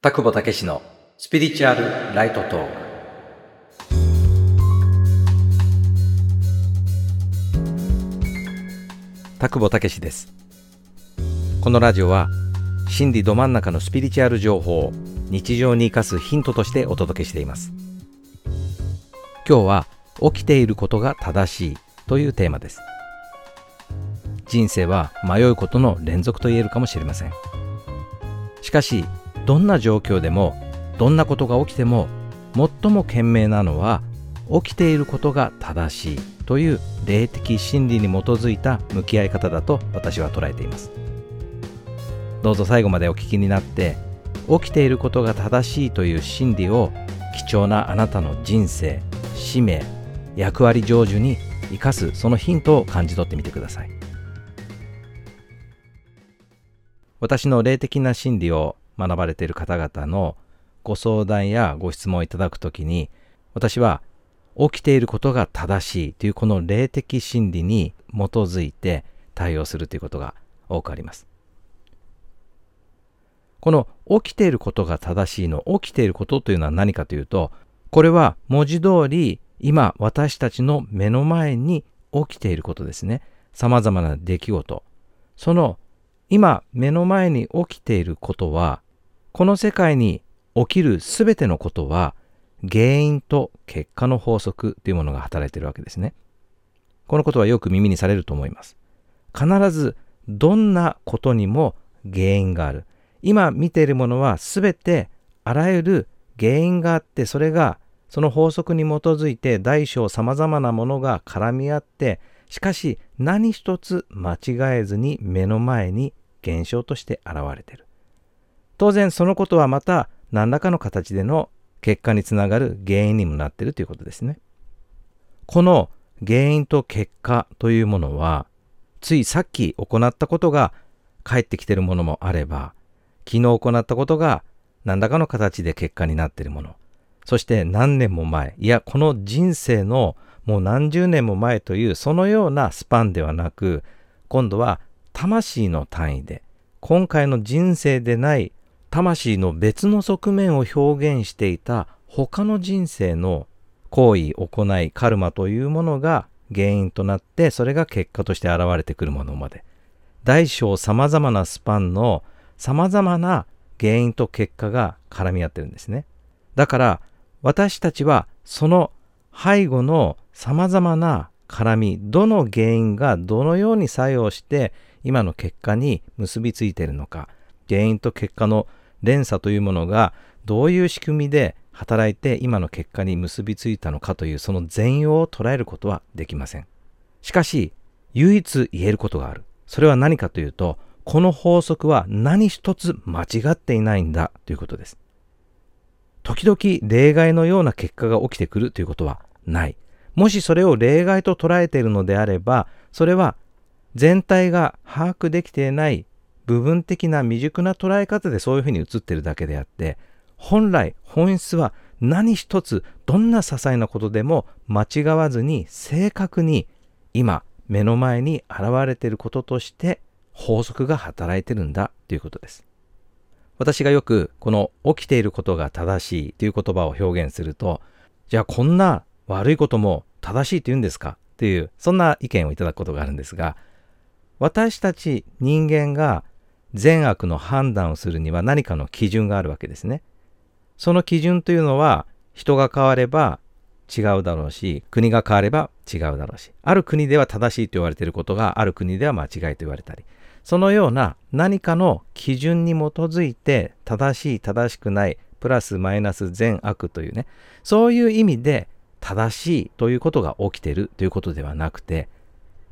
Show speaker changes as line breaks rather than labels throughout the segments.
田久保武のスピリチュアルライトトーク。田久保武です。このラジオは心理ど真ん中のスピリチュアル情報を日常に生かすヒントとしてお届けしています。今日は起きていることが正しいというテーマです。人生は迷うことの連続と言えるかもしれません。しかしどんな状況でもどんなことが起きても最も賢明なのは起きていることが正しいという霊的真理に基づいた向き合い方だと私は捉えています。どうぞ最後までお聞きになって起きていることが正しいという真理を貴重なあなたの人生使命役割成就に生かすそのヒントを感じ取ってみてください。私の霊的な真理を学ばれている方々のご相談やご質問をいただくときに私は起きていることが正しいというこの霊的真理に基づいて対応するということが多くあります。この起きていることが正しいの起きていることというのは何かというとこれは文字通り今私たちの目の前に起きていることですね。様々な出来事。その今目の前に起きていることはこの世界に起きるすべてのことは原因と結果の法則というものが働いているわけですね。このことはよく耳にされると思います。必ずどんなことにも原因がある。今見ているものはすべてあらゆる原因があってそれがその法則に基づいて大小様々なものが絡み合ってしかし何一つ間違えずに目の前に現象として現れている。当然そのことはまた何らかの形での結果につながる原因にもなっているということですね。この原因と結果というものはついさっき行ったことが返ってきているものもあれば昨日行ったことが何らかの形で結果になっているものそして何年も前いやこの人生のもう何十年も前というそのようなスパンではなく今度は魂の単位で今回の人生でない魂の別の側面を表現していた他の人生の行為行いカルマというものが原因となってそれが結果として現れてくるものまで。大小様々なスパンの様々な原因と結果が絡み合ってるんですね。だから私たちはその背後の様々な絡みどの原因がどのように作用して今の結果に結びついているのか原因と結果の連鎖というものがどういう仕組みで働いて今の結果に結びついたのかというその全容を捉えることはできません。しかし唯一言えることがある。それは何かというとこの法則は何一つ間違っていないんだということです。時々例外のような結果が起きてくるということはない。もしそれを例外と捉えているのであればそれは全体が把握できていない部分的な未熟な捉え方でそういうふうに映ってるだけであって本来本質は何一つどんな些細なことでも間違わずに正確に今目の前に現れていることとして法則が働いてるんだということです。私がよくこの起きていることが正しいという言葉を表現するとじゃあこんな悪いことも正しいと言うんですかというそんな意見をいただくことがあるんですが私たち人間が善悪の判断をするには何かの基準があるわけですね。その基準というのは人が変われば違うだろうし国が変われば違うだろうしある国では正しいと言われていることがある国では間違いと言われたりそのような何かの基準に基づいて正しい正しくないプラスマイナス善悪というねそういう意味で正しいということが起きているということではなくて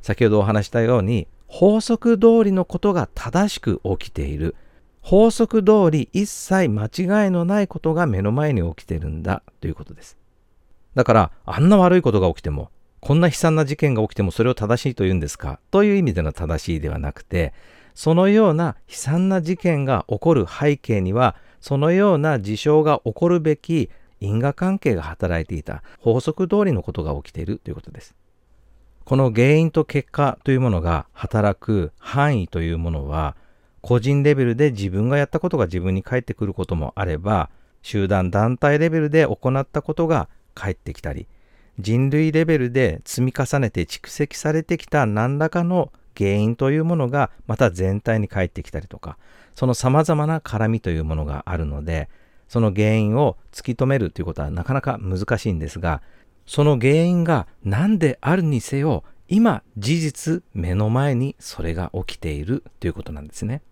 先ほどお話したように法則通りのことが正しく起きている。法則通り一切間違いのないことが目の前に起きてるんだということです。だから、あんな悪いことが起きても、こんな悲惨な事件が起きてもそれを正しいと言うんですか？という意味での正しいではなくて、そのような悲惨な事件が起こる背景には、そのような事象が起こるべき因果関係が働いていた法則通りのことが起きているということです。この原因と結果というものが働く範囲というものは個人レベルで自分がやったことが自分に返ってくることもあれば、集団団体レベルで行ったことが返ってきたり、人類レベルで積み重ねて蓄積されてきた何らかの原因というものがまた全体に返ってきたりとか、その様々な絡みというものがあるので、その原因を突き止めるということはなかなか難しいんですが、その原因が何であるにせよ、今事実目の前にそれが起きているということなんですね。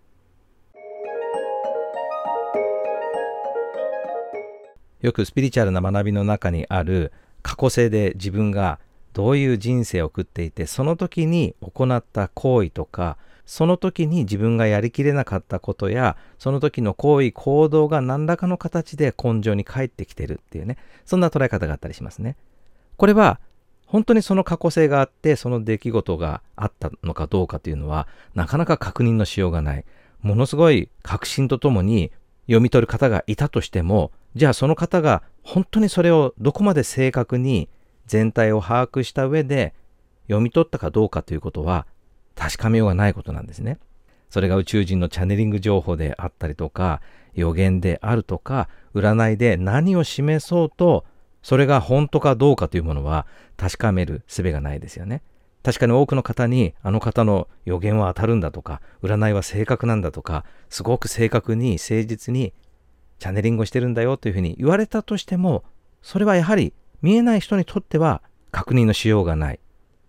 よくスピリチュアルな学びの中にある過去性で自分がどういう人生を送っていてその時に行った行為とかその時に自分がやりきれなかったことやその時の行為行動が何らかの形で根性に返ってきてるっていうねそんな捉え方があったりしますねこれは本当にその過去性があってその出来事があったのかどうかというのはなかなか確認のしようがないものすごい確信とともに読み取る方がいたとしてもじゃあその方が本当にそれをどこまで正確に全体を把握した上で読み取ったかどうかということは確かめようがないことなんですね。それが宇宙人のチャネリング情報であったりとか予言であるとか占いで何を示そうとそれが本当かどうかというものは確かめる術がないですよね。確かに多くの方にあの方の予言は当たるんだとか占いは正確なんだとかすごく正確に誠実にチャネリングをしてるんだよというふうに言われたとしても、それはやはり見えない人にとっては確認のしようがない。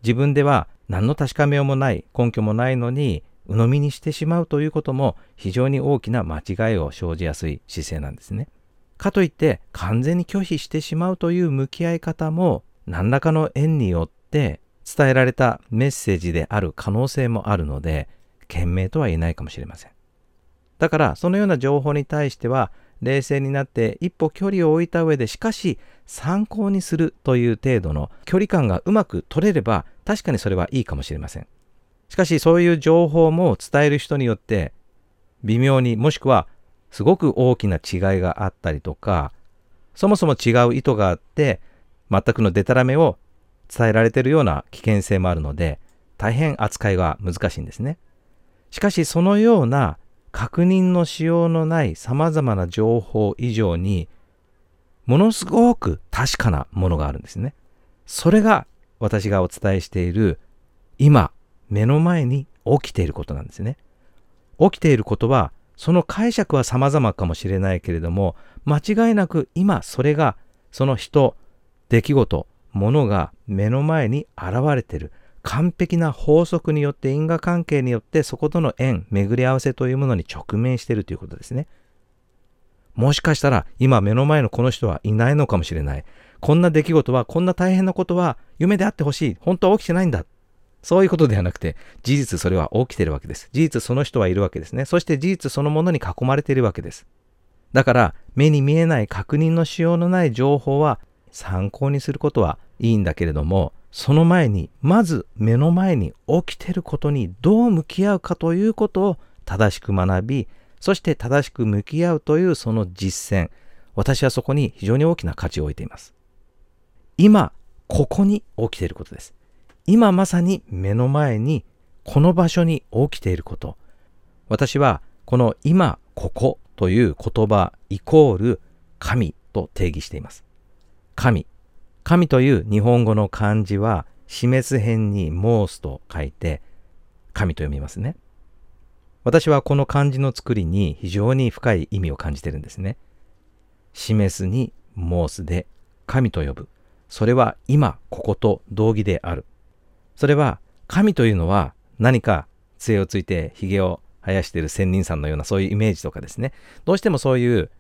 自分では何の確かめようもない、根拠もないのに、鵜呑みにしてしまうということも非常に大きな間違いを生じやすい姿勢なんですね。かといって完全に拒否してしまうという向き合い方も何らかの縁によって伝えられたメッセージである可能性もあるので、賢明とは言えないかもしれません。だからそのような情報に対しては冷静になって一歩距離を置いた上でしかし参考にするという程度の距離感がうまく取れれば確かにそれはいいかもしれません。しかしそういう情報も伝える人によって微妙にもしくはすごく大きな違いがあったりとかそもそも違う意図があって全くのデタラメを伝えられているような危険性もあるので大変扱いが難しいんですね。しかしそのような確認のしようのない様々な情報以上に、ものすごく確かなものがあるんですね。それが私がお伝えしている今目の前に起きていることなんですね。起きていることはその解釈は様々かもしれないけれども間違いなく今それがその人、出来事、ものが目の前に現れている。完璧な法則によって因果関係によってそことの縁巡り合わせというものに直面しているということですね。もしかしたら今目の前のこの人はいないのかもしれない。こんな出来事はこんな大変なことは夢であってほしい。本当は起きてないんだ。そういうことではなくて事実それは起きてるわけです事実その人はいるわけですねそして事実そのものに囲まれているわけですだから目に見えない確認のしようのない情報は参考にすることはいいんだけれどもその前に、まず目の前に起きてることにどう向き合うかということを正しく学び、そして正しく向き合うというその実践、私はそこに非常に大きな価値を置いています。今、ここに起きていることです。今まさに目の前に、この場所に起きていること。私は、この今、ここという言葉イコール神と定義しています。神、神という日本語の漢字は、死滅編に申すと書いて、神と読みますね。私はこの漢字の作りに非常に深い意味を感じてるんですね。示すに申すで神と呼ぶ。それは今、ここと同義である。それは神というのは何か杖をついて髭を生やしている仙人さんのようなそういうイメージとかですね。どうしてもそういう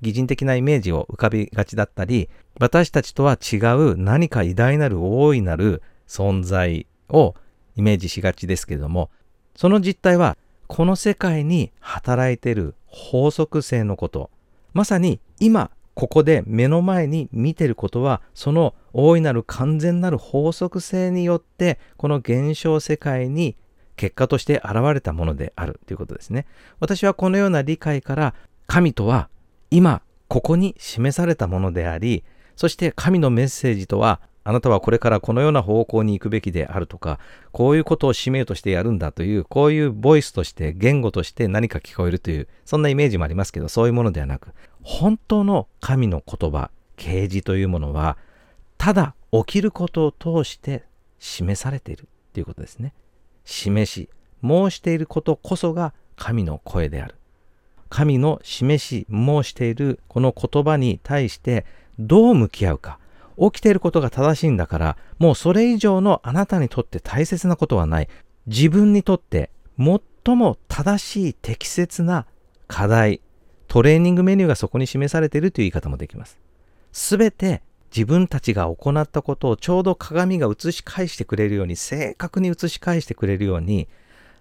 擬人的なイメージを浮かびがちだったり、私たちとは違う何か偉大なる大いなる存在をイメージしがちですけれども、その実態はこの世界に働いている法則性のこと。まさに今ここで目の前に見てることはその大いなる完全なる法則性によってこの現象世界に結果として現れたものであるということですね。私はこのような理解から神とは今ここに示されたものでありそして神のメッセージとはあなたはこれからこのような方向に行くべきであるとか、こういうことを使命としてやるんだという、こういうボイスとして、言語として何か聞こえるという、そんなイメージもありますけど、そういうものではなく、本当の神の言葉、啓示というものは、ただ起きることを通して示されているということですね。示し、申していることこそが神の声である。神の示し、申しているこの言葉に対してどう向き合うか。起きていることが正しいんだから、もうそれ以上のあなたにとって大切なことはない。自分にとって最も正しい適切な課題、トレーニングメニューがそこに示されているという言い方もできます。すべて自分たちが行ったことをちょうど鏡が映し返してくれるように、正確に映し返してくれるように、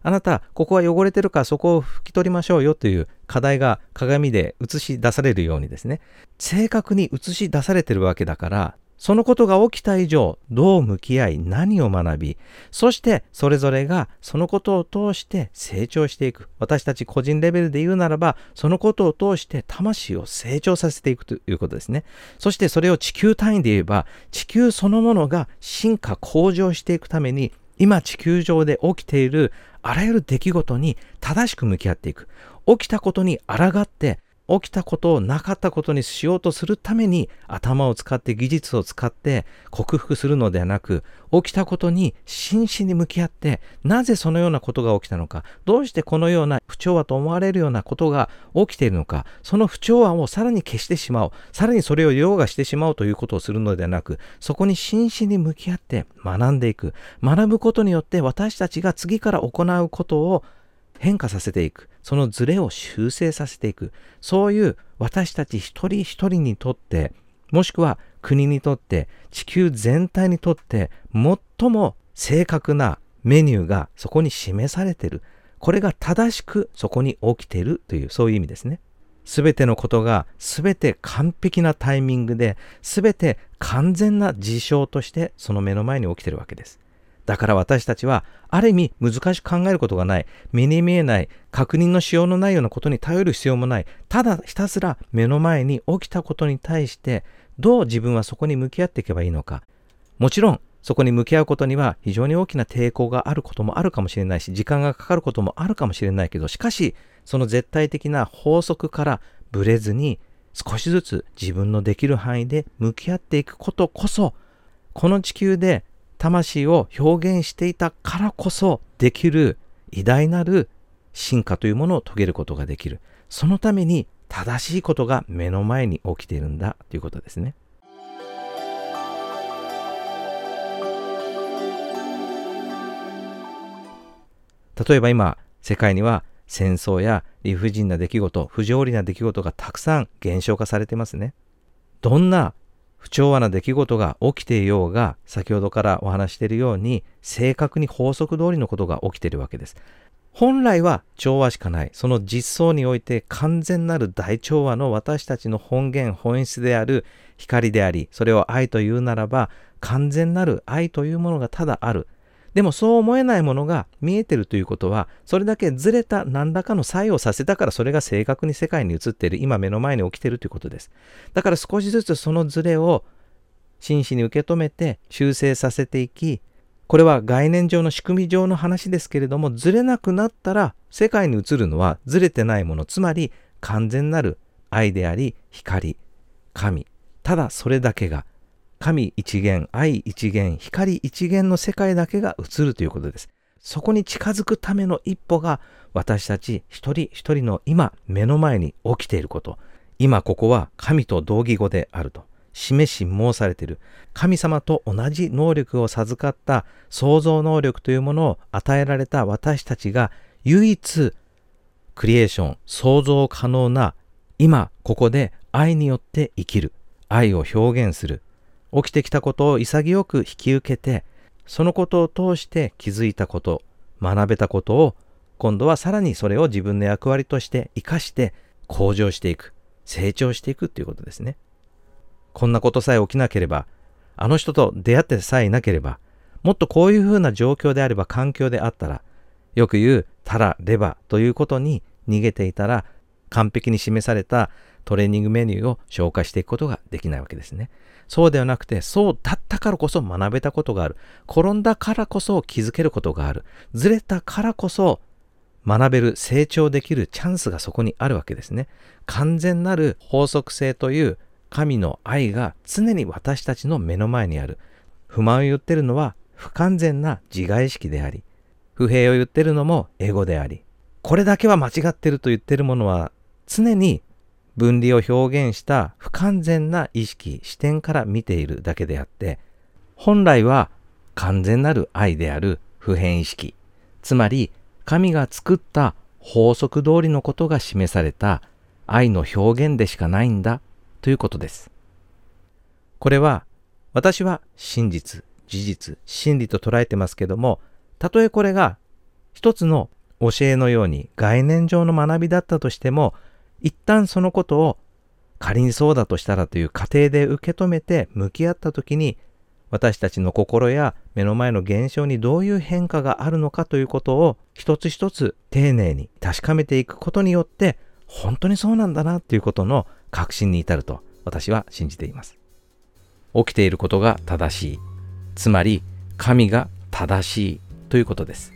あなた、ここは汚れてるからそこを拭き取りましょうよという課題が鏡で映し出されるようにですね、正確に映し出されてるわけだから、そのことが起きた以上、どう向き合い、何を学び、そしてそれぞれがそのことを通して成長していく。私たち個人レベルで言うならば、そのことを通して魂を成長させていくということですね。そしてそれを地球単位で言えば、地球そのものが進化向上していくために、今地球上で起きているあらゆる出来事に正しく向き合っていく。起きたことに抗って、起きたことをなかったことにしようとするために頭を使って技術を使って克服するのではなく起きたことに真摯に向き合ってなぜそのようなことが起きたのかどうしてこのような不調和と思われるようなことが起きているのかその不調和をさらに消してしまおうさらにそれを凌駕してしまおうということをするのではなくそこに真摯に向き合って学んでいく学ぶことによって私たちが次から行うことを変化させていく。そのズレを修正させていく。そういう私たち一人一人にとって、もしくは国にとって、地球全体にとって、最も正確なメニューがそこに示されている。これが正しくそこに起きているという、そういう意味ですね。すべてのことがすべて完璧なタイミングで、すべて完全な事象としてその目の前に起きているわけです。だから私たちは、ある意味難しく考えることがない、目に見えない、確認のしようのないようなことに頼る必要もない、ただひたすら目の前に起きたことに対して、どう自分はそこに向き合っていけばいいのか。もちろん、そこに向き合うことには非常に大きな抵抗があることもあるかもしれないし、時間がかかることもあるかもしれないけど、しかし、その絶対的な法則からブレずに、少しずつ自分のできる範囲で向き合っていくことこそ、この地球で魂を表現していたからこそできる偉大なる進化というものを遂げることができる。そのために正しいことが目の前に起きているんだということですね。例えば今、世界には戦争や理不尽な出来事、不条理な出来事がたくさん減少化されてますね。どんな不調和な出来事が起きていようが、先ほどからお話しているように、正確に法則通りのことが起きているわけです。本来は調和しかない。その実相において完全なる大調和の私たちの本源、本質である光であり、それを愛というならば、完全なる愛というものがただある。でもそう思えないものが見えてるということは、それだけずれた何らかの作用させたからそれが正確に世界に映っている、今目の前に起きているということです。だから少しずつそのずれを真摯に受け止めて修正させていき、これは概念上の仕組み上の話ですけれども、ずれなくなったら世界に映るのはずれてないもの、つまり完全なる愛であり光、神、ただそれだけが神一元、愛一元、光一元の世界だけが映るということです。そこに近づくための一歩が私たち一人一人の今目の前に起きていること。今ここは神と同義語であると。示し申されている。神様と同じ能力を授かった創造能力というものを与えられた私たちが唯一クリエーション、創造可能な今ここで愛によって生きる。愛を表現する。起きてきたことを潔く引き受けて、そのことを通して気づいたこと、学べたことを、今度はさらにそれを自分の役割として活かして向上していく、成長していくっていうことですね。こんなことさえ起きなければ、あの人と出会ってさえいなければ、もっとこういうふうな状況であれば環境であったら、よく言うたらればということに逃げていたら、完璧に示されたトレーニングメニューを消化していくことができないわけですね。そうではなくて、そうだったからこそ学べたことがある。転んだからこそ気づけることがある。ずれたからこそ学べる、成長できるチャンスがそこにあるわけですね。完全なる法則性という神の愛が常に私たちの目の前にある。不満を言ってるのは不完全な自我意識であり、不平を言ってるのもエゴであり、これだけは間違ってると言ってるものは常に分離を表現した不完全な意識、視点から見ているだけであって、本来は完全なる愛である普遍意識、つまり神が作った法則通りのことが示された愛の表現でしかないんだということです。これは私は真実、事実、真理と捉えてますけども、たとえこれが一つの教えのように概念上の学びだったとしても、一旦そのことを仮にそうだとしたらという過程で受け止めて向き合った時に私たちの心や目の前の現象にどういう変化があるのかということを一つ一つ丁寧に確かめていくことによって本当にそうなんだなということの確信に至ると私は信じています。起きていることが正しい。つまり神が正しいということです。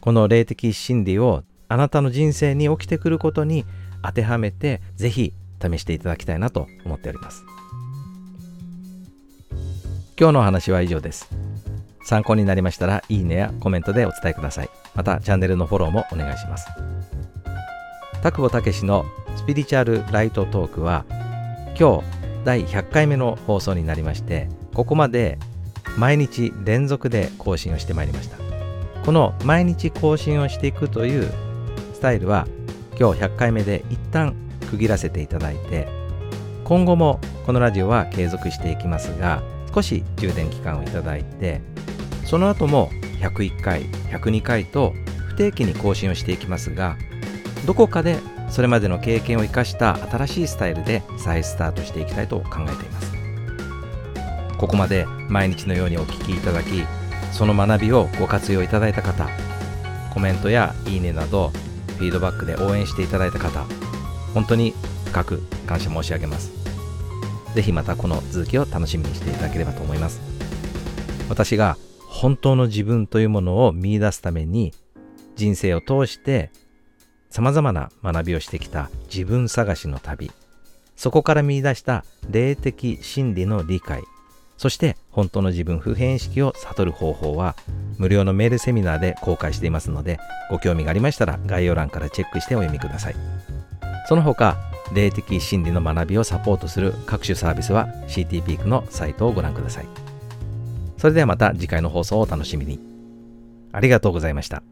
この霊的真理をあなたの人生に起きてくることに当てはめてぜひ試していただきたいなと思っております。今日のお話は以上です。参考になりましたら、いいねやコメントでお伝えください。また、チャンネルのフォローもお願いします。田久保武のスピリチュアルライトトークは、今日第100回目の放送になりまして、ここまで毎日連続で更新をしてまいりました。この毎日更新をしていくというスタイルは、今日100回目で一旦区切らせていただいて、今後もこのラジオは継続していきますが、少し充電期間をいただいてその後も101回102回と不定期に更新をしていきますがどこかでそれまでの経験を生かした新しいスタイルで再スタートしていきたいと考えています。ここまで毎日のようにお聞きいただきその学びをご活用いただいた方コメントやいいねなどフィードバックで応援していただいた方本当に深く感謝申し上げますぜひまたこの続きを楽しみにしていただければと思います。私が本当の自分というものを見出すために人生を通して様々な学びをしてきた自分探しの旅、そこから見出した霊的真理の理解、そして本当の自分普遍意識を悟る方法は無料のメールセミナーで公開していますのでご興味がありましたら概要欄からチェックしてお読みください。その他霊的真理の学びをサポートする各種サービスは CT ピークのサイトをご覧ください。それではまた次回の放送をお楽しみに。ありがとうございました。